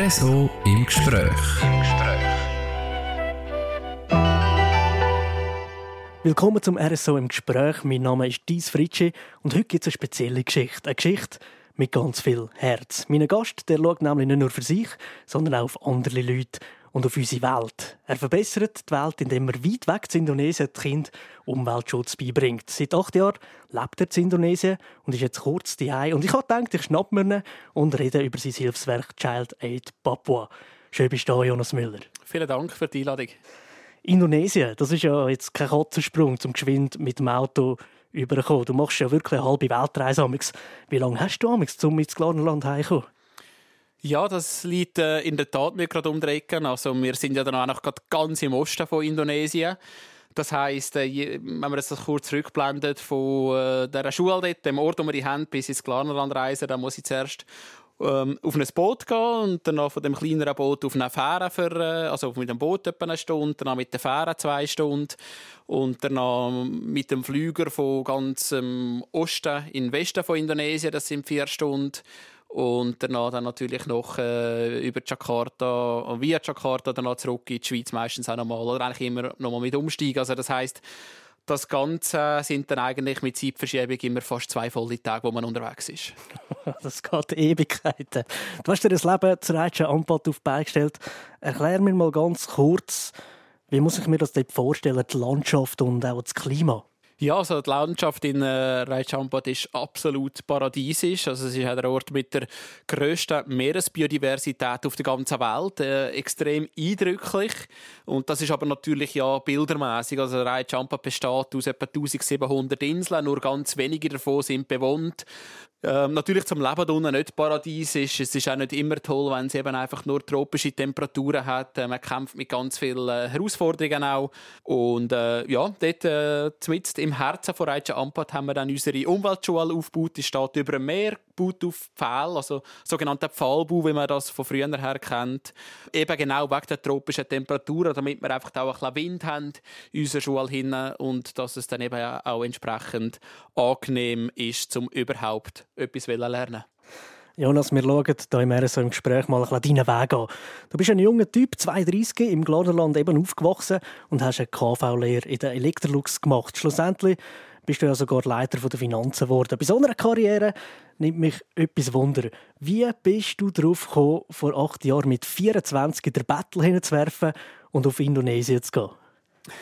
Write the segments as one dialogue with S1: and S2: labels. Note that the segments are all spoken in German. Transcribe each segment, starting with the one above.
S1: RSO im Gespräch.
S2: Willkommen zum RSO im Gespräch. Mein Name ist Dies Fritschi und heute gibt es eine spezielle Geschichte. Eine Geschichte mit ganz viel Herz. Mein Gast der schaut nämlich nicht nur für sich, sondern auch auf andere Leute und auf unsere Welt. Er verbessert die Welt, indem er weit weg zu Indonesien die Kinder Umweltschutz beibringt. Seit acht Jahren lebt er in Indonesien und ist jetzt kurz daheim. Und ich habe gedacht, ich schnapp mir ihn und rede über sein Hilfswerk Child Aid Papua. Schön bist du da, Jonas Müller.
S3: Vielen Dank für die Einladung.
S2: Indonesien, das ist ja jetzt kein Katzensprung zum geschwind mit dem Auto überkommen. Du machst ja wirklich eine halbe Weltreise. Wie lange hast du um ins Glarnerland heimzukommen?
S3: Ja, das liegt äh, in der Tat mir gerade um. Also wir sind ja dann auch noch ganz im Osten von Indonesien. Das heisst, äh, wenn man das kurz zurückblendet von äh, der Schule dort, dem Ort, wo wir die haben, bis ins Glarnerland reisen, dann muss ich zuerst ähm, auf ein Boot gehen und dann von dem kleineren Boot auf eine Fähre für, äh, also mit dem Boot etwa eine Stunde, dann mit der Fähre zwei Stunden und dann mit dem Flüger von ganz ähm, Osten in den Westen von Indonesien, das sind vier Stunden und danach dann natürlich noch äh, über Jakarta, via Jakarta dann zurück in die Schweiz meistens auch nochmal oder eigentlich immer nochmal mit Umstieg. Also das heißt das Ganze sind dann eigentlich mit Zeitverschiebung immer fast zwei volle Tage, wo man unterwegs ist.
S2: das geht Ewigkeiten. Du hast dir das Leben zur Reitschen Ampad auf beigestellt. Erklär mir mal ganz kurz, wie muss ich mir das dort vorstellen, die Landschaft und auch das Klima?
S3: Ja, also die Landschaft in äh, Reichampat ist absolut paradiesisch. Also es ist der Ort mit der grössten Meeresbiodiversität auf der ganzen Welt. Äh, extrem eindrücklich. Und das ist aber natürlich ja bildermäßig. Also Reichampat besteht aus etwa 1700 Inseln. Nur ganz wenige davon sind bewohnt. Ähm, natürlich zum Leben unten nicht paradiesisch. Es ist auch nicht immer toll, wenn es eben einfach nur tropische Temperaturen hat. Äh, man kämpft mit ganz vielen äh, Herausforderungen auch. Und äh, ja, dort äh, im Herzen von Reitschen Ampat haben wir dann unsere Umweltschule aufgebaut. Die steht über dem Meer, baut auf Pfähl, also sogenannter Pfahlbau, wie man das von früher her kennt. Eben genau wegen der tropischen Temperaturen, damit wir einfach auch ein bisschen Wind haben in unserer Schule hin und dass es dann eben auch entsprechend angenehm ist, um überhaupt etwas lernen
S2: Jonas, wir schauen hier im RSO im Gespräch mal ein deinen Weg an. Du bist ein junger Typ, 32, im Gladerland eben aufgewachsen und hast eine KV-Lehre in der Electrolux gemacht. Schlussendlich bist du ja sogar Leiter der Finanzen geworden. Bei so einer Karriere nimmt mich etwas Wunder. Wie bist du darauf gekommen, vor acht Jahren mit 24 in der Battle hinzuwerfen und auf Indonesien zu gehen?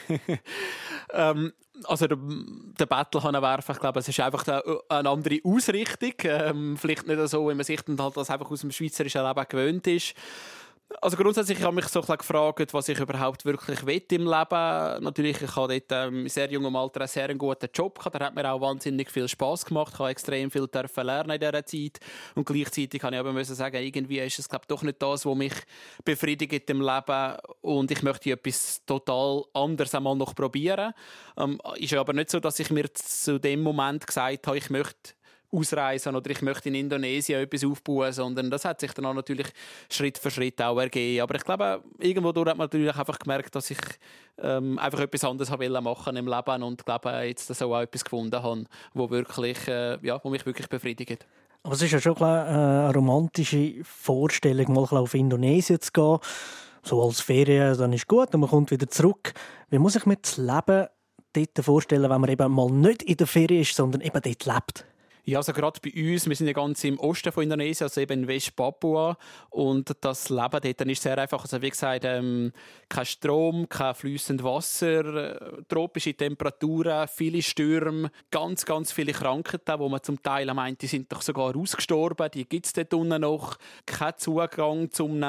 S3: ähm, also der, der Battle kann werfen. Ich glaube, es ist einfach eine andere Ausrichtung. Ähm, vielleicht nicht so, wie man sich halt das einfach aus dem schweizerischen Leben gewöhnt ist. Also grundsätzlich habe ich mich so gefragt, was ich überhaupt wirklich will im Leben. Natürlich, ich habe dort ähm, in sehr jungem Alter einen sehr guten Job gehabt. Der hat mir auch wahnsinnig viel Spaß gemacht. Ich habe extrem viel lernen in dieser Zeit. Und gleichzeitig kann ich aber müssen sagen, irgendwie ist es glaube doch nicht das, was mich befriedigt im Leben. Und ich möchte etwas total anderes einmal noch probieren. Ähm, ist aber nicht so, dass ich mir zu dem Moment gesagt habe, ich möchte ausreisen oder ich möchte in Indonesien etwas aufbauen, sondern das hat sich dann auch natürlich Schritt für Schritt auch ergeben. Aber ich glaube, irgendwo durch hat man natürlich einfach gemerkt, dass ich ähm, einfach etwas anderes haben machen im Leben und glaube jetzt so auch etwas gefunden habe, wo wirklich, äh, ja, wo mich wirklich befriedigt.
S2: Aber es ist ja schon äh, eine romantische Vorstellung, mal auf Indonesien zu gehen, so als Ferien, dann ist gut und man kommt wieder zurück. Wie muss ich mir das Leben dort vorstellen, wenn man eben mal nicht in der Ferien ist, sondern eben dort lebt?
S3: Ja, also gerade bei uns, wir sind ja ganz im Osten von Indonesien, also eben in West-Papua und das Leben dort ist sehr einfach, also wie gesagt, ähm, kein Strom, kein fließendes Wasser, äh, tropische Temperaturen, viele Stürme, ganz, ganz viele Krankheiten, wo man zum Teil meint, die sind doch sogar ausgestorben, die gibt es dort unten noch, kein Zugang zum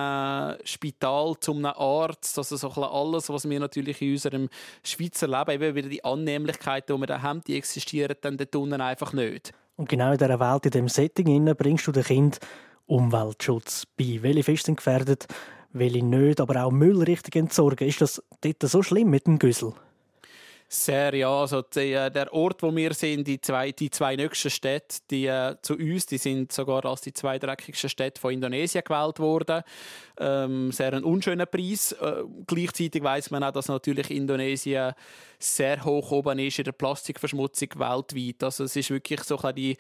S3: Spital, zum Arzt, also so alles, was wir natürlich in unserem Schweizer Leben, eben wieder die Annehmlichkeiten, die wir da haben, die existieren dann dort unten einfach nicht.
S2: Und genau in dieser Welt, in diesem Setting, bringst du den Kind Umweltschutz bei. Welche Fische sind gefährdet, welche nicht, aber auch Müll richtig entsorgen. Ist das dort so schlimm mit dem Güssel?
S3: Sehr, ja. Also die, äh, der Ort, wo wir sind, die zwei, die zwei nächsten Städte, die äh, zu uns, die sind sogar als die zwei dreckigsten Städte von Indonesien gewählt worden. Ähm, sehr ein unschöner Preis. Äh, gleichzeitig weiß man auch, dass natürlich Indonesien sehr hoch oben ist in der Plastikverschmutzung weltweit. Also es ist wirklich so ein die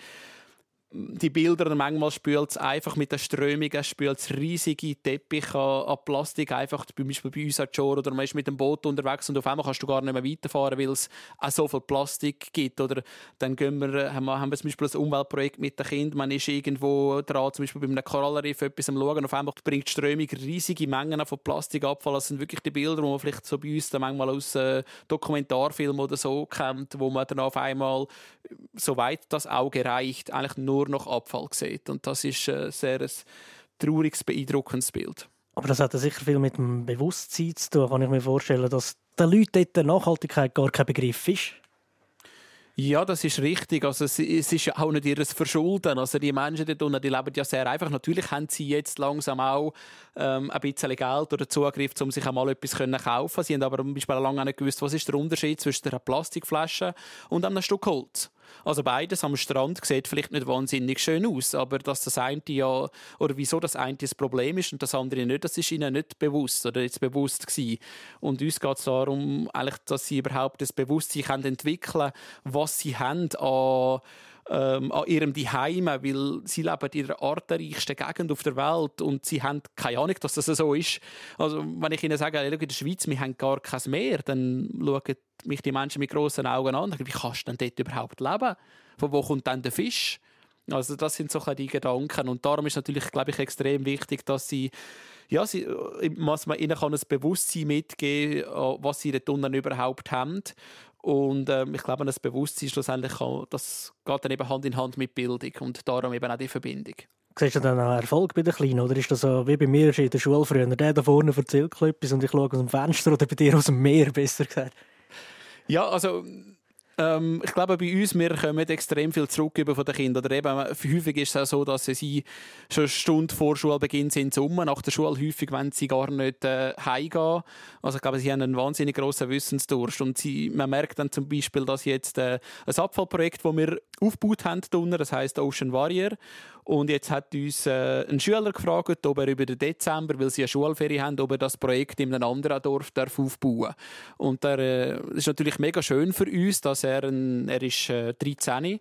S3: die Bilder manchmal spült es einfach mit der Strömung, es spült riesige Teppiche an, Plastik einfach, zum Beispiel bei uns an Shore oder man ist mit dem Boot unterwegs und auf einmal kannst du gar nicht mehr weiterfahren, weil es auch so viel Plastik gibt. Oder dann gehen wir, haben, wir, haben wir zum Beispiel ein Umweltprojekt mit den Kindern, man ist irgendwo dran, zum Beispiel bei einem Korallenriff etwas am schauen, auf einmal bringt die Strömung riesige Mengen von Plastikabfall. Das sind wirklich die Bilder, die man vielleicht so bei uns dann manchmal aus äh, Dokumentarfilmen oder so kennt, wo man dann auf einmal, soweit das Auge reicht, eigentlich nur nur noch Abfall sieht. Und das ist ein sehr ein trauriges, beeindruckendes Bild.
S2: Aber das hat ja sicher viel mit dem Bewusstsein zu tun, kann ich mir vorstellen, dass den Leuten dort Nachhaltigkeit gar kein Begriff ist.
S3: Ja, das ist richtig. Also es, es ist ja auch nicht ihr Verschulden. Also die Menschen dort unten, die leben ja sehr einfach. Natürlich haben sie jetzt langsam auch ähm, ein bisschen Geld oder Zugriff, um sich einmal etwas zu kaufen. Sie haben aber zum Beispiel lange nicht gewusst, was ist der Unterschied zwischen einer Plastikflasche und einem Stück Holz. Also beides am Strand sieht vielleicht nicht wahnsinnig schön aus, aber dass das eine ja, oder wieso das eine das Problem ist und das andere nicht, das ist ihnen nicht bewusst oder jetzt bewusst gewesen. Und uns geht es darum, eigentlich, dass sie überhaupt das Bewusstsein entwickeln können, was sie haben an ähm, an ihrem Zuhause, weil sie leben in der artenreichsten Gegend auf der Welt und sie haben keine Ahnung, dass das so ist. Also wenn ich ihnen sage, in der Schweiz, wir haben gar kein Meer, dann schauen mich die Menschen mit grossen Augen an. Wie kannst du denn dort überhaupt leben? Von wo kommt dann der Fisch? Also das sind so die Gedanken und darum ist natürlich, glaube ich, extrem wichtig, dass sie ja, sie, was man ihnen ein Bewusstsein mitgeben, was sie dort unten überhaupt haben und ähm, ich glaube, das Bewusstsein schlussendlich kann, das geht dann eben Hand in Hand mit Bildung und darum eben auch die Verbindung.
S2: Siehst du dann auch Erfolg bei den Kleinen? Oder ist das so wie bei mir in der Schule früher? Der da vorne erzählt etwas und ich schaue aus dem Fenster oder bei dir aus dem Meer, besser gesagt.
S3: Ja, also ähm, ich glaube, bei uns, wir kommen extrem viel zurück von den Kindern. Oder eben, häufig ist es auch so, dass sie schon eine Stunde vor Schulbeginn sind zum Nach der Schule häufig wenn sie gar nicht äh, heimgehen. Also ich glaube, sie haben einen wahnsinnig grossen Wissensdurst. Und sie, man merkt dann zum Beispiel, dass jetzt äh, ein Abfallprojekt, das wir aufgebaut haben, das heißt Ocean Warrior. Und jetzt hat uns äh, ein Schüler gefragt, ob er über den Dezember, weil sie eine Schulferie haben, ob er das Projekt in einem anderen Dorf darf aufbauen Und das äh, ist natürlich mega schön für uns, dass er, ein, er ist äh, 13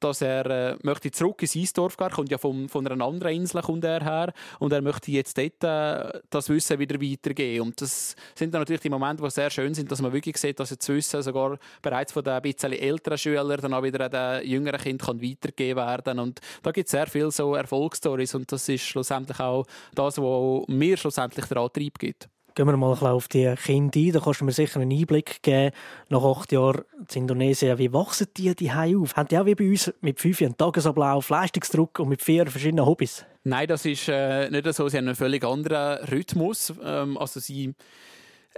S3: dass er äh, möchte zurück in sein Dorf gehen, kommt ja vom, von einer anderen Insel kommt er her und er möchte jetzt dort äh, das Wissen wieder weitergeben. Und das sind dann natürlich die Momente, die sehr schön sind, dass man wirklich sieht, dass das Wissen sogar bereits von den bisschen älteren Schülern dann auch wieder an den jüngeren Kindern weitergegeben werden Und da gibt es sehr viele so Erfolgsstories und das ist schlussendlich auch das, was mir schlussendlich den Antrieb gibt.
S2: Gehen wir mal auf die Kinder ein. Da kannst du mir sicher einen Einblick geben. Nach acht Jahren in Indonesien, wie wachsen die die auf? Haben die auch wie bei uns mit fünf einen Tagesablauf, Leistungsdruck und mit vier verschiedenen Hobbys?
S3: Nein, das ist äh, nicht so. Sie haben einen völlig anderen Rhythmus. Ähm, also sie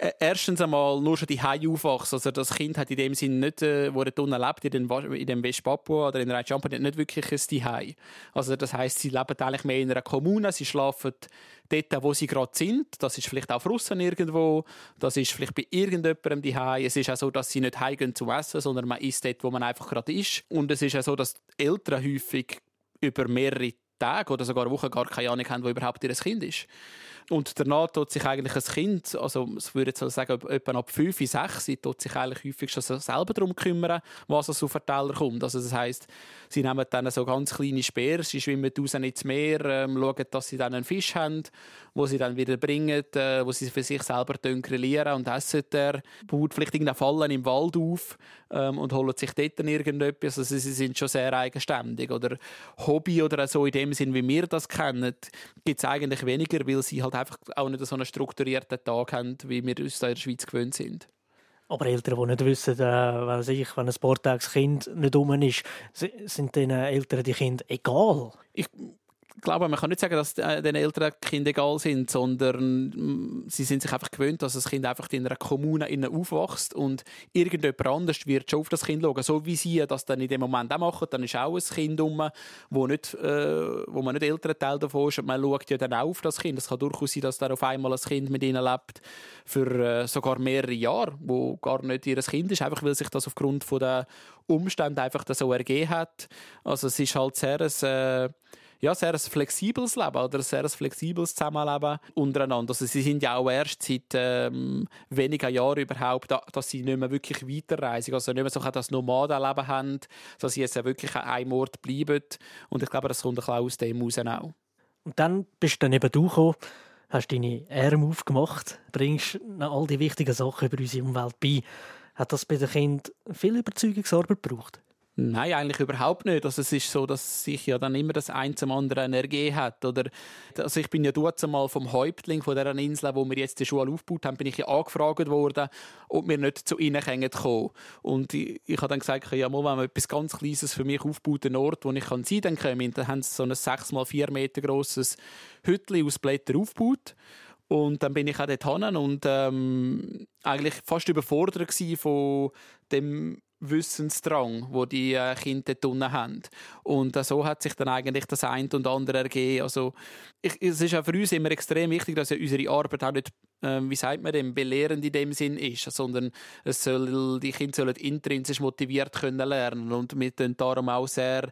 S3: äh, erstens einmal nur schon die Hai aufwachsen. Also das Kind hat in dem Sinn nicht, äh, wo er unten lebt, in, den, dem West Papua oder in Rajampa, nicht wirklich ein Zuhause. Also das heißt, sie leben eigentlich mehr in einer Kommune, sie schlafen dort, wo sie gerade sind. Das ist vielleicht auch Russen irgendwo, das ist vielleicht bei irgendjemandem die Hai. Es ist auch so, dass sie nicht heimgehen zum Essen, sondern man isst dort, wo man einfach gerade ist. Und es ist auch so, dass Eltern häufig über mehrere Tage oder sogar Wochen gar keine Ahnung haben, wo überhaupt ihr Kind ist. Und danach tut sich eigentlich ein Kind, also ich würde jetzt sagen, etwa ab 5, 6, tut sich eigentlich häufig schon selber darum kümmern, was auf den Teller kommt. Also das heisst, sie nehmen dann so ganz kleine Speer, sie schwimmen raus ins Meer, ähm, schauen, dass sie dann einen Fisch haben, wo sie dann wieder bringen, äh, wo sie für sich selber grillieren und essen. Der baut vielleicht irgendeine Fallen im Wald auf ähm, und holen sich dort irgendetwas. Also sie sind schon sehr eigenständig. Oder Hobby oder so in dem Sinn, wie wir das kennen, gibt es eigentlich weniger, weil sie halt einfach auch nicht so einen strukturierten Tag haben, wie wir uns in der Schweiz gewöhnt sind.
S2: Aber Eltern, die nicht wissen, äh, weiß ich, wenn ein Sporttagskind nicht um ist, sind den Eltern die Kinder egal?
S3: Ich glaube, man kann nicht sagen, dass äh, den Eltern Kinder egal sind, sondern mm, sie sind sich einfach gewöhnt, dass das Kind einfach in einer Kommune aufwächst und irgendjemand anders wird schon auf das Kind schauen. So wie sie das dann in dem Moment auch machen, dann ist auch ein Kind um, wo, nicht, äh, wo man nicht Elternteil davon ist und man schaut ja dann auch auf das Kind. Es kann durchaus sein, dass da auf einmal ein Kind mit ihnen lebt für äh, sogar mehrere Jahre, wo gar nicht ihr Kind ist, einfach weil sich das aufgrund der Umstände einfach so ergeben hat. Also es ist halt sehr ein, äh, ja, sehr ein flexibles Leben oder ein sehr flexibles Zusammenleben untereinander. Also sie sind ja auch erst seit ähm, wenigen Jahren überhaupt, dass sie nicht mehr wirklich weiterreisen, also nicht mehr so das Nomadenleben haben, dass sie jetzt wirklich an einem Ort bleiben. Und ich glaube, das kommt ein bisschen aus dem raus auch.
S2: Und dann bist du dann eben du gekommen, hast deine Arme aufgemacht, bringst all die wichtigen Sachen über unsere Umwelt bei. Hat das bei den Kindern viel Überzeugungsarbeit gebraucht?
S3: Nein, eigentlich überhaupt nicht. Also es ist so, dass sich ja dann immer das ein zum anderen ergeben hat. Oder, also ich bin ja dort einmal vom Häuptling von dieser Insel, wo wir jetzt die Schule aufgebaut haben, bin ich ja angefragt worden, ob wir nicht zu ihnen kommen Und ich, ich habe dann gesagt, ja, mal, wenn man etwas ganz Kleines für mich aufbaut, einen Ort, wo ich kann sein kann, dann kommen. Dann haben sie so ein 6 x 4 Meter grosses Hütchen aus Blättern aufgebaut. Und dann bin ich auch dort hin und ähm, eigentlich fast überfordert von dem Wissensdrang, wo die äh, Kinder dort haben. Und äh, so hat sich dann eigentlich das eine und andere ergeben. Also, ich, es ist auch für uns immer extrem wichtig, dass ja unsere Arbeit auch nicht, äh, wie sagt man dem, belehrend in dem Sinn ist, sondern es soll, die Kinder sollen intrinsisch motiviert können lernen und wir tun darum auch sehr,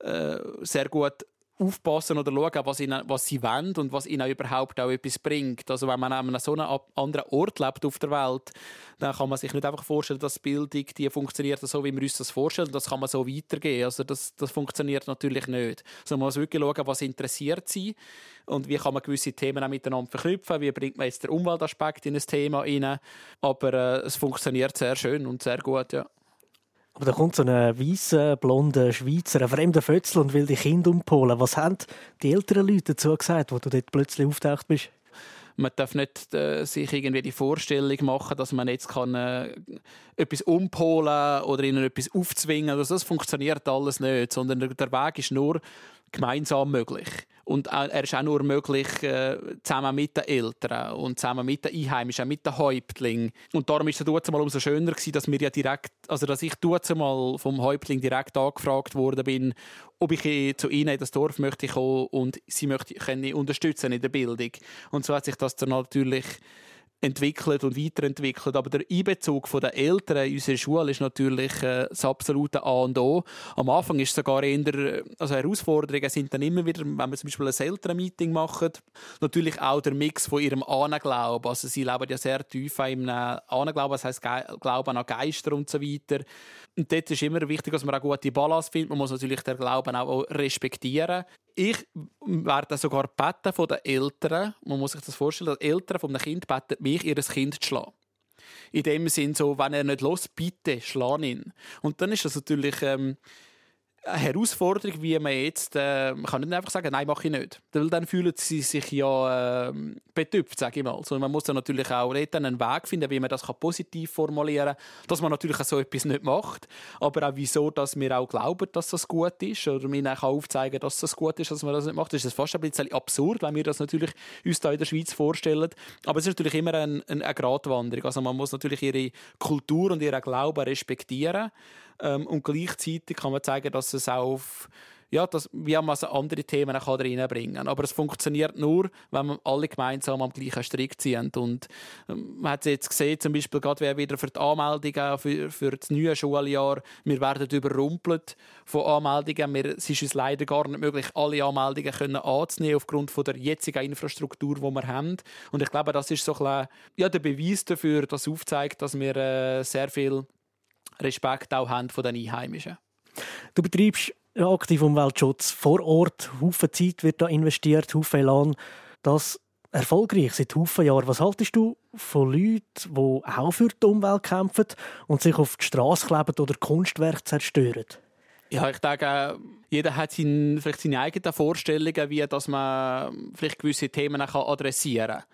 S3: äh, sehr gut aufpassen oder schauen, was, ihnen, was sie wollen und was ihnen überhaupt auch etwas bringt. Also wenn man an so einem anderen Ort lebt auf der Welt, dann kann man sich nicht einfach vorstellen, dass Bildung die funktioniert so, wie wir uns das vorstellen. Das kann man so weitergehen. Also das, das funktioniert natürlich nicht. Also man muss wirklich schauen, was interessiert sie und wie kann man gewisse Themen auch miteinander verknüpfen. Wie bringt man jetzt den Umweltaspekt in ein Thema rein. Aber äh, es funktioniert sehr schön und sehr gut, ja.
S2: Aber da kommt so ein weißer, blonder Schweizer, ein fremder Fötzel und will die Kinder umpolen. Was haben die älteren Leute dazu gesagt, wo du dort plötzlich auftaucht bist?
S3: Man darf nicht äh, sich irgendwie die Vorstellung machen, dass man jetzt kann, äh, etwas umpolen oder ihnen etwas aufzwingen. Also das funktioniert alles nicht, sondern der Weg ist nur gemeinsam möglich. Und er ist auch nur möglich äh, zusammen mit den Eltern und zusammen mit den Einheimischen, mit den Häuptlingen. Und darum ist es mal umso schöner gewesen, dass wir ja direkt, also dass ich dort mal vom Häuptling direkt angefragt bin, ob ich zu ihnen in das Dorf möchte kommen und sie möchte können unterstützen in der Bildung. Und so hat sich das dann natürlich entwickelt und weiterentwickelt. Aber der Einbezug der Eltern in unsere Schule ist natürlich äh, das absolute A und O. Am Anfang ist sogar eher, also Herausforderungen sind dann immer wieder, wenn wir zum Beispiel ein Elternmeeting machen, natürlich auch der Mix von ihrem Ahnenglauben. Also sie leben ja sehr tief einem Ahnenglauben, das heisst Glauben an Geister und so weiter. Und dort ist immer wichtig, dass man eine gute Balance findet. Man muss natürlich den Glauben auch respektieren. Ich werde sogar beten von den Eltern. Man muss sich das vorstellen, die Eltern von einem Kind beten mich, ihr Kind zu schlagen. In dem Sinn so, wenn er nicht los, bitte schlag ihn. Und dann ist das natürlich ähm, eine Herausforderung, wie man jetzt, äh, man kann nicht einfach sagen, nein, mache ich nicht. Weil dann fühlen sie sich ja äh, betüpft, sage ich mal. Also man muss dann natürlich auch dann einen Weg finden, wie man das positiv formulieren kann, dass man natürlich auch so etwas nicht macht, aber auch wieso, dass wir auch glauben, dass das gut ist oder mir auch aufzeigen, dass das gut ist, dass man das nicht macht. Das ist fast ein bisschen absurd, wenn wir das natürlich uns da in der Schweiz vorstellen. Aber es ist natürlich immer eine, eine Gratwanderung. Also man muss natürlich ihre Kultur und ihren Glauben respektieren ähm, und gleichzeitig kann man zeigen, dass es auch auf ja, das, wie man also andere Themen kann reinbringen kann. Aber es funktioniert nur, wenn wir alle gemeinsam am gleichen Strick ziehen. Und ähm, man hat es jetzt gesehen, zum Beispiel gerade wieder für die Anmeldungen für, für das neue Schuljahr, wir werden überrumpelt von Anmeldungen. Wir, es ist uns leider gar nicht möglich, alle Anmeldungen können anzunehmen aufgrund von der jetzigen Infrastruktur, die wir haben. Und ich glaube, das ist so ein bisschen, ja, der Beweis dafür, dass aufzeigt, dass wir äh, sehr viel Respekt auch haben von den Einheimischen.
S2: Du betreibst aktiv Umweltschutz vor Ort. Haufen Zeit wird da investiert, Haufen Elan. Das erfolgreich seit Haufen Jahren. Was haltest du von Leuten, die auch für die Umwelt kämpfen und sich auf die Straße kleben oder Kunstwerke zerstören?
S3: Ja, ich denke, jeder hat seine, vielleicht seine eigenen Vorstellungen, wie dass man vielleicht gewisse Themen adressieren kann.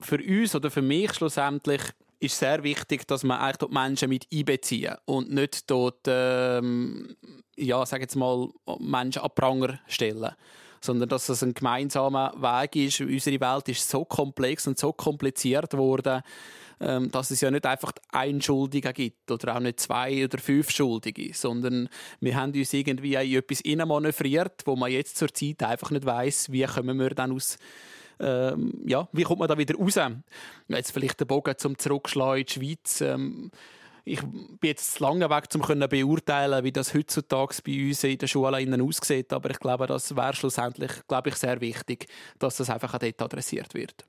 S3: Für uns oder für mich schlussendlich ist sehr wichtig, dass man eigentlich die Menschen mit einbeziehen und nicht dort, ähm, ja, sag jetzt mal, Menschen an Pranger stellen sondern dass es ein gemeinsamer Weg ist. Unsere Welt ist so komplex und so kompliziert geworden, ähm, dass es ja nicht einfach einen Schuldigen gibt oder auch nicht zwei oder fünf Schuldige, sondern wir haben uns irgendwie in etwas manövriert, wo man jetzt zur Zeit einfach nicht weiß, wie kommen wir dann aus ähm, ja, wie kommt man da wieder raus? Jetzt vielleicht den Bogen zum Zurückschlagen in die Schweiz. Ähm, ich bin jetzt zu lange weg, um zu beurteilen, wie das heutzutage bei uns in den Schulen aussieht. Aber ich glaube, das wäre schlussendlich glaube ich, sehr wichtig, dass das einfach auch dort adressiert wird.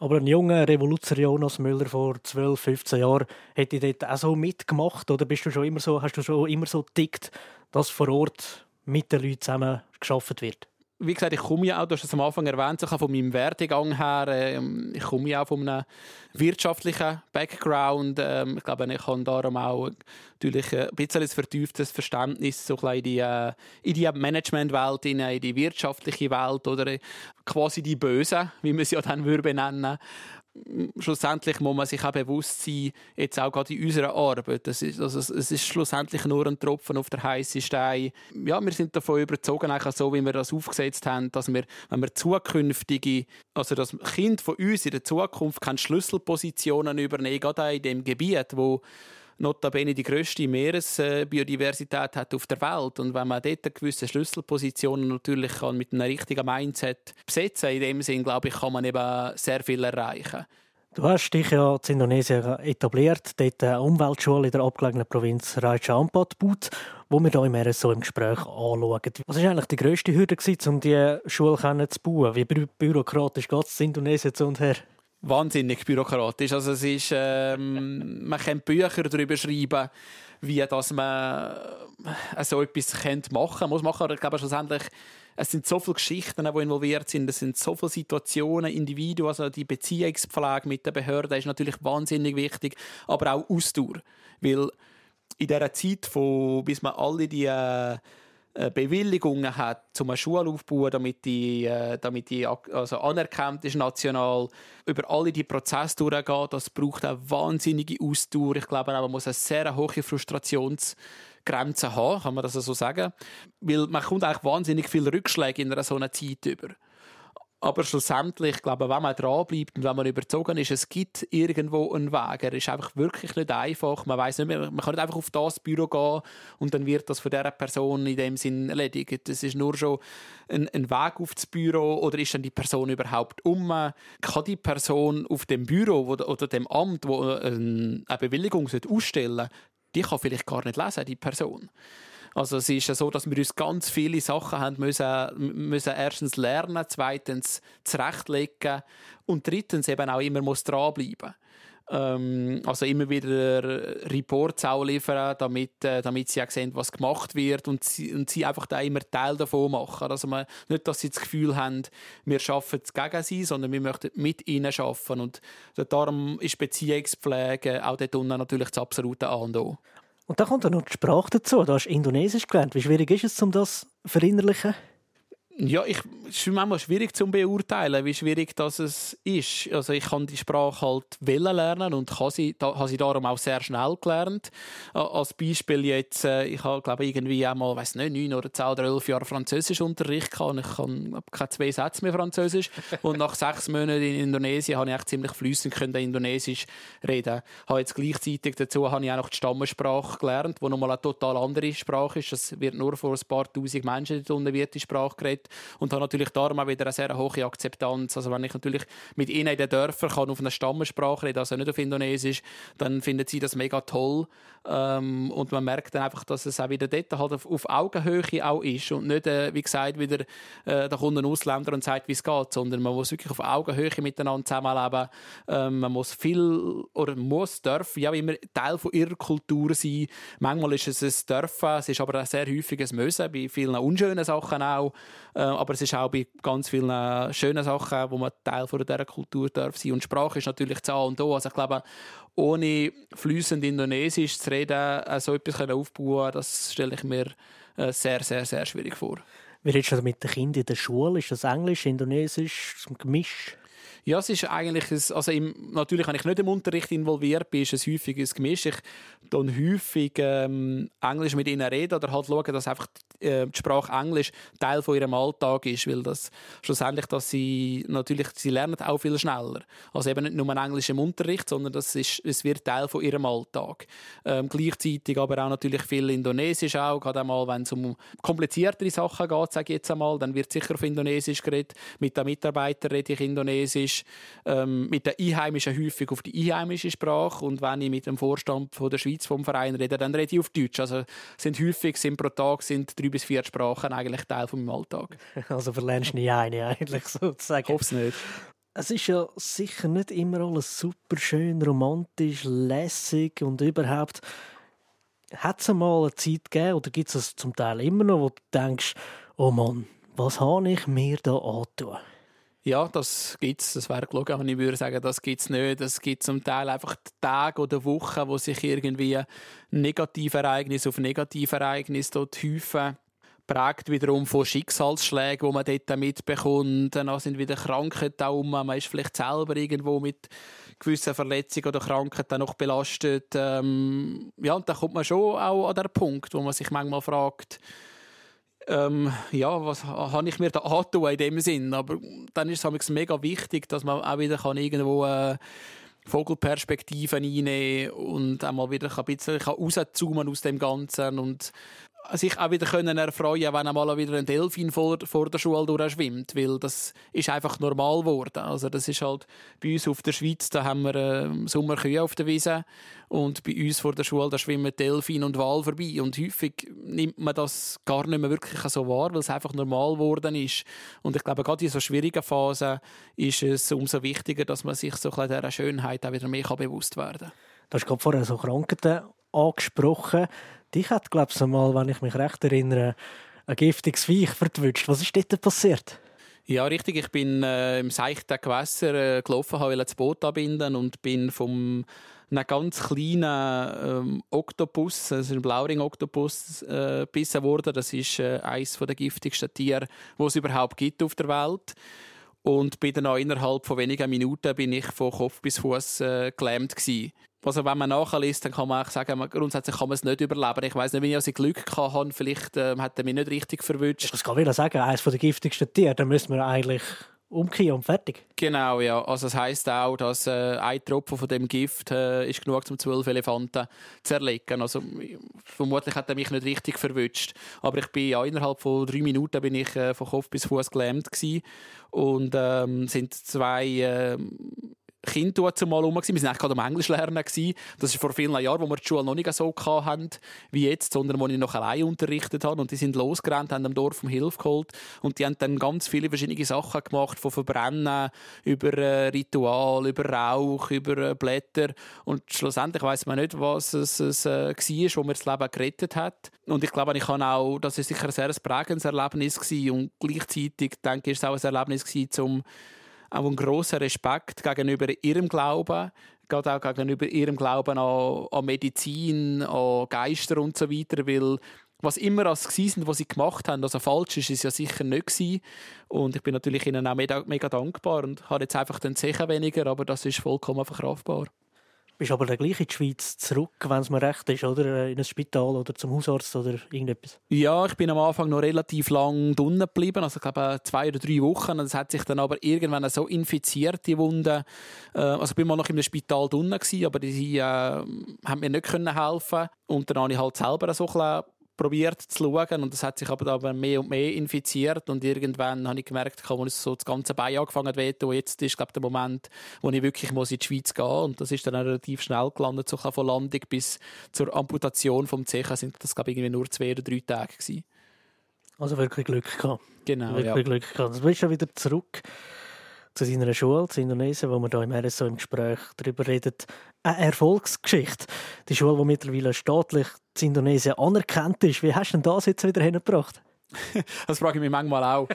S2: Aber ein junger Revoluzer Jonas Müller vor 12, 15 Jahren hätte dort auch so mitgemacht? Oder bist du schon immer so, hast du schon immer so tickt, dass vor Ort mit den Leuten zusammen geschafft wird?
S3: Wie gesagt, ich komme ja auch, du hast es am Anfang erwähnt, ich von meinem Werdegang her, äh, ich komme ja auch von einem wirtschaftlichen Background. Ähm, ich glaube, ich habe darum auch natürlich ein bisschen ein vertieftes Verständnis so in die, äh, die Managementwelt, in, die wirtschaftliche Welt oder quasi die Böse, wie man sie ja dann würde benennen schlussendlich muss man sich auch bewusst sein, jetzt auch gerade in unserer Arbeit. Das ist, also es ist schlussendlich nur ein Tropfen auf der heißen Stein. Ja, wir sind davon überzogen, eigentlich so wie wir das aufgesetzt haben, dass wir, wenn wir zukünftige, also das Kind von uns in der Zukunft kann Schlüsselpositionen übernehmen, gerade in dem Gebiet, wo notabene die grösste Meeresbiodiversität hat auf der Welt. Und wenn man dort gewisse Schlüsselpositionen natürlich kann mit einem richtigen Mindset besetzen in dem Sinn, glaube ich, kann man eben sehr viel erreichen.
S2: Du hast dich ja in Indonesien etabliert, dort eine Umweltschule in der abgelegenen Provinz Raja Ampat baut, wo wir hier im RSO im Gespräch anschauen. Was war eigentlich die grösste Hürde, um diese Schule zu bauen? Wie bürokratisch geht es in Indonesien zu und her?
S3: Wahnsinnig bürokratisch. Also es ist, ähm, man kann Bücher darüber schreiben, wie dass man äh, so etwas machen muss machen. Aber ich glaube schlussendlich, es sind so viele Geschichten, die involviert sind. Es sind so viele Situationen, Individuen, also die Beziehungspflege mit den Behörden ist natürlich wahnsinnig wichtig, aber auch Ausdauer, weil in dieser Zeit, von, bis man alle die äh, Bewilligungen hat, um eine Schule aufzubauen, damit die, äh, damit die also anerkannt ist national, über alle die Prozesse durchgeht. Das braucht eine wahnsinnige Ausdauer. Ich glaube, man muss eine sehr hohe Frustrationsgrenze haben, kann man das so sagen. Weil man kommt eigentlich wahnsinnig viele Rückschläge in so einer Zeit über. Aber schlussendlich, ich glaube, wenn man dranbleibt und wenn man überzogen ist, es gibt irgendwo einen Weg. Er ist einfach wirklich nicht einfach. Man weiß nicht mehr, man kann nicht einfach auf das Büro gehen und dann wird das von dieser Person in dem Sinn erledigt. Es ist nur schon ein, ein, Weg auf das Büro oder ist dann die Person überhaupt um? Kann die Person auf dem Büro oder, dem Amt, wo eine Bewilligung ausstellen die kann vielleicht gar nicht lesen, die Person. Also es ist ja so, dass wir uns ganz viele Sachen haben müssen, müssen erstens lernen, zweitens zurechtlegen und drittens eben auch immer muss dranbleiben ähm, also immer wieder Reports auch liefern, damit, äh, damit sie auch sehen, was gemacht wird und sie, und sie einfach da immer Teil davon machen. Also man, nicht, dass sie das Gefühl haben, wir arbeiten gegen sie, sondern wir möchten mit ihnen arbeiten und darum ist Beziehungspflege auch dort unten natürlich das absolute A und O.
S2: Und da kommt dann noch die Sprache dazu. Du hast Indonesisch gelernt. Wie schwierig ist es, um das zu verinnerlichen?
S3: Ja, ich, es ist manchmal schwierig zu beurteilen, wie schwierig das ist. Also ich kann die Sprache halt wollen lernen und habe sie, da, habe sie darum auch sehr schnell gelernt. Als Beispiel jetzt, äh, ich habe glaube irgendwie einmal, weiß nicht, neun oder zehn oder elf Jahre Französischunterricht gehabt und ich kann keine zwei Sätze mehr Französisch. und nach sechs Monaten in Indonesien habe ich echt ziemlich flüssig können Indonesisch reden. Habe jetzt gleichzeitig dazu habe ich auch noch die Stammesprache gelernt, die nochmal eine total andere Sprache ist. Das wird nur vor ein paar tausend Menschen dort unten wird die Sprache geredet und habe natürlich darum auch wieder eine sehr hohe Akzeptanz. Also wenn ich natürlich mit ihnen in den Dörfern kann auf einer Stammesprache reden, also nicht auf Indonesisch, dann finden sie das mega toll ähm, und man merkt dann einfach, dass es auch wieder dort halt auf, auf Augenhöhe auch ist und nicht, äh, wie gesagt, wieder äh, da kommt ein Ausländer und sagt, wie es geht, sondern man muss wirklich auf Augenhöhe miteinander zusammenleben. Ähm, man muss viel oder muss, darf, ja immer Teil von ihrer Kultur sein. Manchmal ist es ein Dürfen, es ist aber sehr häufig ein Müssen, bei vielen unschönen Sachen auch. Äh, aber es ist auch bei ganz vielen schönen Sachen, wo man Teil von dieser Kultur darf sein. Und Sprache ist natürlich das A und O. Also ich glaube, ohne fließend Indonesisch zu reden, äh, so etwas aufbauen das stelle ich mir äh, sehr, sehr, sehr schwierig vor.
S2: Wie redest du mit den Kindern in der Schule? Ist das Englisch, Indonesisch, Gemisch?
S3: Ja, es ist eigentlich, ein, also im, natürlich, wenn ich nicht im Unterricht involviert bin, ist es häufig ein Gemisch. Ich dann häufig ähm, Englisch mit ihnen reden oder halt schauen, dass einfach äh, die Sprache Englisch Teil von ihrem Alltag ist, weil das schlussendlich, dass sie natürlich, sie lernen auch viel schneller. Also eben nicht nur Englisch im Unterricht, sondern das ist, es wird Teil von ihrem Alltag. Ähm, gleichzeitig aber auch natürlich viel Indonesisch auch, gerade einmal, wenn es um kompliziertere Sachen geht, sage ich jetzt einmal, dann wird sicher auf Indonesisch geredet. Mit den Mitarbeitern rede ich Indonesisch ist ähm, mit den Einheimischen häufig auf die einheimische Sprache und wenn ich mit dem Vorstand von der Schweiz vom Verein rede, dann rede ich auf Deutsch. Also sind häufig sind pro Tag sind drei bis vier Sprachen eigentlich Teil von meinem Alltag.
S2: Also verlernst du nie eine eigentlich sozusagen.
S3: Ich hoffe es nicht.
S2: Es ist ja sicher nicht immer alles super schön, romantisch, lässig und überhaupt. Hat es einmal eine Zeit gegeben, oder gibt es zum Teil immer noch, wo du denkst, oh Mann, was habe ich mir da antun?
S3: Ja, das gibt es. Das wäre gelogen, wenn ich würde sagen, das gibt es nicht. Es gibt zum Teil einfach Tage oder Wochen, wo sich irgendwie negative Ereignisse auf negative Ereignisse dort häufen prägt wiederum von Schicksalsschlägen, die man dort mitbekommt. Dann sind wieder Krankheiten um. Man ist vielleicht selber irgendwo mit gewissen Verletzungen oder Krankheiten noch belastet. Ähm, ja, und dann kommt man schon auch an den Punkt, wo man sich manchmal fragt, ähm, ja, was habe ich mir da antun in dem Sinn? Aber dann ist es mega wichtig, dass man auch wieder kann irgendwo äh, Vogelperspektiven einnehmen und einmal wieder ein bisschen rauszoomen aus dem Ganzen und sich auch wieder können erfreuen wenn einmal wieder ein Delfin vor, vor der Schule durchschwimmt, weil das ist einfach normal geworden. Also das ist halt bei uns auf der Schweiz, da haben wir äh, Sommerkühe auf der Wiese und bei uns vor der Schule, da schwimmen Delfin und Wal vorbei und häufig nimmt man das gar nicht mehr wirklich so wahr, weil es einfach normal geworden ist. Und ich glaube, gerade in so schwierigen Phasen ist es umso wichtiger, dass man sich so ein dieser Schönheit auch wieder mehr bewusst werden kann.
S2: Du hast gerade vorher so Krankheiten angesprochen. Dich hat, glaube ich, einmal, wenn ich mich recht erinnere, ein giftiges Viech verwünscht. Was ist dort passiert?
S3: Ja, richtig. Ich bin äh, im seichten Gewässer äh, gelaufen, wollte das Boot anbinden und bin vom einem ganz kleinen ähm, Oktopus, also ein Blauring-Oktopus, äh, gebissen worden. Das ist äh, eines der giftigsten Tiere, die es überhaupt gibt auf der Welt. Und bin dann auch innerhalb von wenigen Minuten bin ich von Kopf bis Fuß äh, gelähmt gewesen. Also wenn man nachliest, dann kann man auch sagen, grundsätzlich kann man es nicht überleben. Ich weiß nicht, wie ich also Glück hatte, vielleicht äh, hat er mich nicht richtig verwünscht.
S2: Das kann ich sagen, eines der giftigsten Tiere, da müssen wir eigentlich umkehren und fertig.
S3: Genau, ja. Also das heisst auch, dass äh, ein Tropfen von dem Gift äh, ist genug, um zwölf Elefanten zu erlegen. Also vermutlich hat er mich nicht richtig verwünscht. Aber ich bin ja innerhalb von drei Minuten bin ich äh, von Kopf bis Fuß gelähmt gewesen. und ähm, sind zwei äh, Kinder zumal rum. Wir waren eigentlich gerade am Englisch lernen. Das ist vor vielen Jahren, wo wir die Schule noch nicht so hatten wie jetzt, sondern wo ich noch allein unterrichtet habe. Und die sind losgerannt, haben am Dorf um Hilfe geholt. Und die haben dann ganz viele verschiedene Sachen gemacht, von Verbrennen über äh, Ritual, über Rauch, über äh, Blätter. Und schlussendlich weiß man nicht, was es, es äh, war, wo mir das Leben gerettet hat. Und ich glaube, ich kann auch, das ist sicher ein sehr prägendes Erlebnis gewesen. Und gleichzeitig denke ich, ist es auch ein Erlebnis gewesen, um auch einen grossen Respekt gegenüber ihrem Glauben, gerade auch gegenüber ihrem Glauben an, an Medizin, an Geister und so weiter, weil was immer als sind, was sie gemacht haben, also falsch ist es ja sicher nicht gewesen. Und ich bin natürlich ihnen auch mega, mega dankbar und habe jetzt einfach den Zechen weniger, aber das ist vollkommen verkraftbar
S2: bist aber dann gleich in die Schweiz zurück, wenn es mir recht ist, oder? In ein Spital oder zum Hausarzt oder irgendetwas?
S3: Ja, ich bin am Anfang noch relativ lang drinnen geblieben, also ich glaube zwei oder drei Wochen. Es hat sich dann aber irgendwann so infiziert, die Wunde. Äh, also ich bin mal noch im Spital drinnen aber die äh, haben mir nicht können helfen und dann habe ich halt selber so ein probiert zu schauen und das hat sich aber mehr und mehr infiziert und irgendwann habe ich gemerkt, als so das ganze Bein angefangen hat und jetzt ist glaube der Moment, wo ich wirklich muss in die Schweiz gehen muss und das ist dann relativ schnell gelandet, so von Landung bis zur Amputation vom Zechen sind das glaube ich irgendwie nur zwei oder drei Tage gewesen.
S2: Also wirklich Glück gehabt.
S3: Genau,
S2: wirklich
S3: ja.
S2: Glück gehabt. Du bist ja wieder zurück zu seiner Schule, zu Indonesien, wo wir hier im RSO im Gespräch darüber reden. Eine Erfolgsgeschichte. Die Schule, die mittlerweile staatlich in Indonesien anerkannt ist. Wie hast du denn das jetzt wieder hingebracht?
S3: das frage ich mich manchmal auch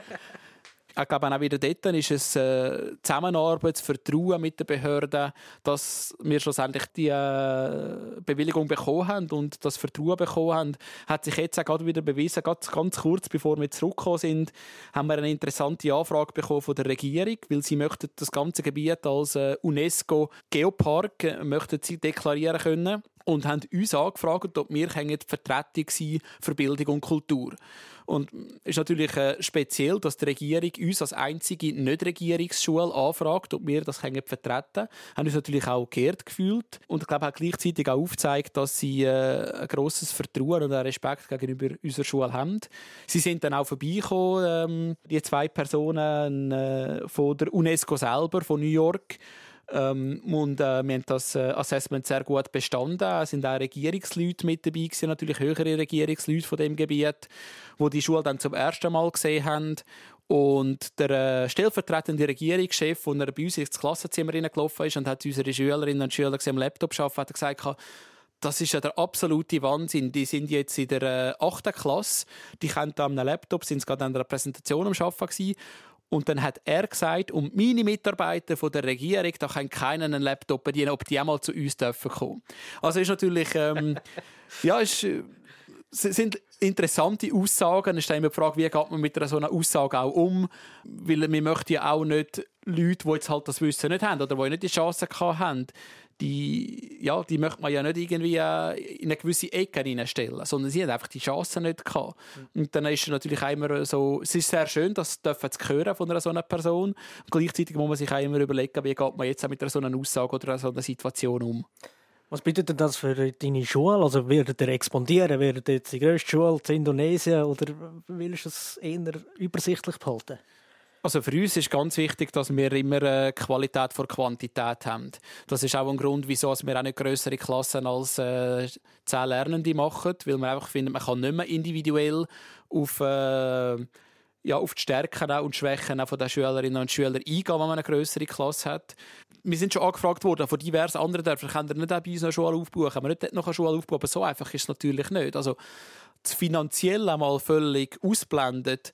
S3: ich glaube, auch wieder dort ist es äh, Zusammenarbeit, Vertrauen mit den Behörden, dass wir schlussendlich die äh, Bewilligung bekommen haben und das Vertrauen bekommen haben, hat sich jetzt auch gerade wieder bewiesen. Ganz, ganz kurz bevor wir zurückgekommen sind, haben wir eine interessante Anfrage bekommen von der Regierung, weil sie möchten das ganze Gebiet als äh, UNESCO Geopark äh, möchten sie deklarieren können. und haben uns angefragt, ob wir Vertretung sein für Bildung und Kultur. Und es ist natürlich äh, speziell, dass die Regierung uns als einzige Nicht-Regierungsschule anfragt, ob wir das vertreten können. Haben uns natürlich auch geehrt gefühlt und ich glaube auch gleichzeitig auch aufgezeigt, dass sie äh, ein grosses Vertrauen und Respekt gegenüber unserer Schule haben. Sie sind dann auch vorbeigekommen, ähm, die zwei Personen äh, von der UNESCO selber, von New York, ähm, und äh, wir haben das äh, Assessment sehr gut bestanden. Es sind auch Regierungsleute mit dabei gewesen, natürlich höhere Regierungsleute von dem Gebiet, wo die Schule dann zum ersten Mal gesehen haben. Und der äh, stellvertretende Regierungschef, der bei uns ins Klassenzimmer gelaufen ist und hat unsere Schülerinnen und Schüler am Laptop arbeiten, hat gesagt, das ist ja der absolute Wahnsinn. Die sind jetzt in der äh, 8. Klasse, die können da am Laptop, sind gerade an einer Präsentation am Arbeiten gewesen und dann hat er gesagt, um meine Mitarbeiter von der Regierung, da kann keiner einen Laptop bedienen, ob die einmal zu uns dürfen kommen. Also ist natürlich, ähm, ja, ist, äh, sind interessante Aussagen. Es ist immer die Frage, wie geht man mit so einer Aussage auch um? Weil wir möchten ja auch nicht Leute, die jetzt halt das Wissen nicht haben oder die nicht die Chance haben, die, ja, die möchte man ja nicht irgendwie äh, in eine gewisse Ecke hineinstellen, sondern sie haben einfach die Chance nicht gehabt. Mhm. Und dann ist es natürlich immer so, es ist sehr schön, das dürfen zu hören von einer so einer Person. Und gleichzeitig muss man sich auch immer überlegen, wie geht man jetzt mit so einer Aussage oder so einer Situation um.
S2: Was bedeutet das für deine Schule? Also werdet ihr expandieren? Ihr jetzt die grösste Schule in Indonesien oder willst du es eher übersichtlich behalten?
S3: Also für uns ist ganz wichtig, dass wir immer äh, Qualität vor Quantität haben. Das ist auch ein Grund, wieso wir auch nicht größere Klassen als äh, zehn Lernende machen, weil man einfach findet, man kann nicht mehr individuell auf äh, ja, auf die Stärken und Schwächen den Schülerinnen und Schülern eingehen, wenn man eine größere Klasse hat. Wir sind schon angefragt worden von diversen anderen Dörfern, können wir nicht auch bei uns eine Schule aufbauen, können wir nicht noch eine Schule aufbauen, aber so einfach ist es natürlich nicht. Also das finanziell einmal völlig ausblendet,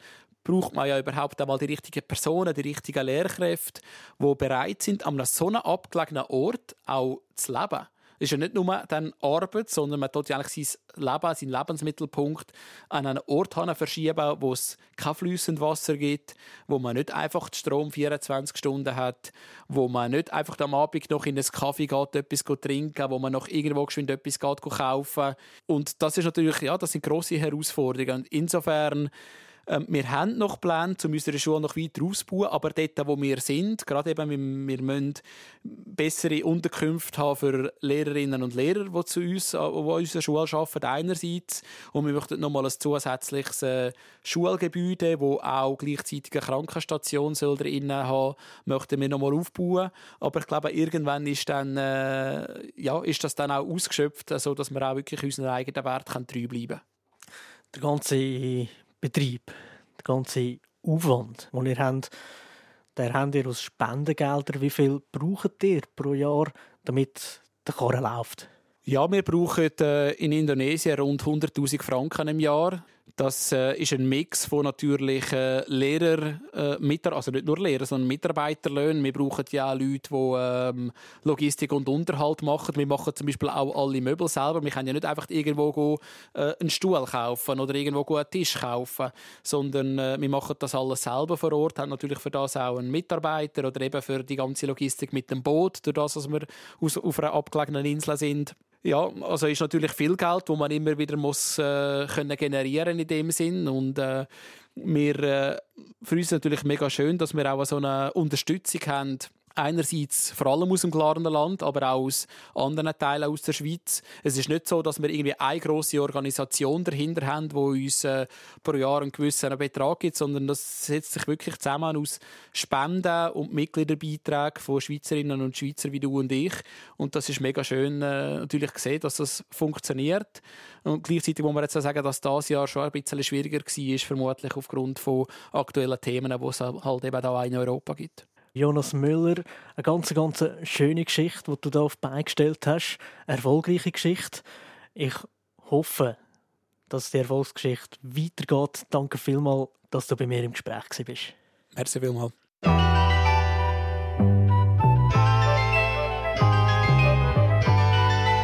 S3: braucht man ja überhaupt einmal die richtigen Personen, die richtigen Lehrkräfte, die bereit sind, an einem so einem abgelegenen Ort auch zu leben. Es ist ja nicht nur dann Arbeit, sondern man tut ja eigentlich sein Leben, seinen Lebensmittelpunkt an einen Ort verschieben, wo es kein fließendes Wasser gibt, wo man nicht einfach den Strom 24 Stunden hat, wo man nicht einfach am Abend noch in einen Kaffee geht, etwas trinken, wo man noch irgendwo geschwind etwas geht, kaufen. Und das ist natürlich, ja, das sind grosse Herausforderungen. Und insofern ähm, wir haben noch Pläne, um unsere Schule noch weiter auszubauen, aber dort, wo wir sind, gerade eben, wir, wir müssen bessere Unterkünfte haben für Lehrerinnen und Lehrer, die zu uns, an unserer Schule arbeiten, einerseits. Und wir möchten noch mal ein zusätzliches äh, Schulgebäude, wo auch gleichzeitig eine Krankenstation soll drin haben, möchten wir noch mal aufbauen. Aber ich glaube, irgendwann ist, dann, äh, ja, ist das dann auch ausgeschöpft, sodass wir auch wirklich unseren eigenen Wert treu bleiben können.
S2: Der ganze Betrieb, der ganze Aufwand, den ihr habt, den habt ihr aus Spendengeldern. Wie viel braucht ihr pro Jahr, damit der Karren läuft?
S3: Ja, wir brauchen äh, in Indonesien rund 100.000 Franken im Jahr. Das äh, ist ein Mix von natürlich äh, Lehrer, äh, also nicht nur Lehrer, sondern Mitarbeiterlöhnen. Wir brauchen ja auch Leute, die ähm, Logistik und Unterhalt machen. Wir machen zum Beispiel auch alle Möbel selber. Wir können ja nicht einfach irgendwo go, äh, einen Stuhl kaufen oder irgendwo einen Tisch kaufen, sondern äh, wir machen das alles selber vor Ort. Haben natürlich für das auch einen Mitarbeiter oder eben für die ganze Logistik mit dem Boot, durch das, dass wir aus, auf einer abgelegenen Insel sind. Ja, also ist natürlich viel Geld, wo man immer wieder muss äh, können generieren in dem Sinn. Und äh, wir äh, für uns natürlich mega schön, dass wir auch so eine Unterstützung haben einerseits vor allem aus dem klaren Land, aber auch aus anderen Teilen aus der Schweiz. Es ist nicht so, dass wir irgendwie eine große Organisation dahinter haben, wo uns äh, pro Jahr einen gewissen Betrag gibt, sondern das setzt sich wirklich zusammen aus Spenden und Mitgliederbeiträgen von Schweizerinnen und Schweizer wie du und ich. Und das ist mega schön äh, natürlich gesehen, dass das funktioniert. Und gleichzeitig muss man jetzt auch sagen, dass das Jahr schon ein bisschen schwieriger war, vermutlich aufgrund von aktuellen Themen, die es halt eben auch in Europa gibt.
S2: Jonas Müller, eine ganz, ganz schöne Geschichte, die du da auf die Beine gestellt hast. Eine erfolgreiche Geschichte. Ich hoffe, dass die Erfolgsgeschichte weitergeht. Danke vielmals, dass du bei mir im Gespräch bist.
S3: Merci vielmals.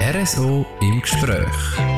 S1: RSO im Gespräch.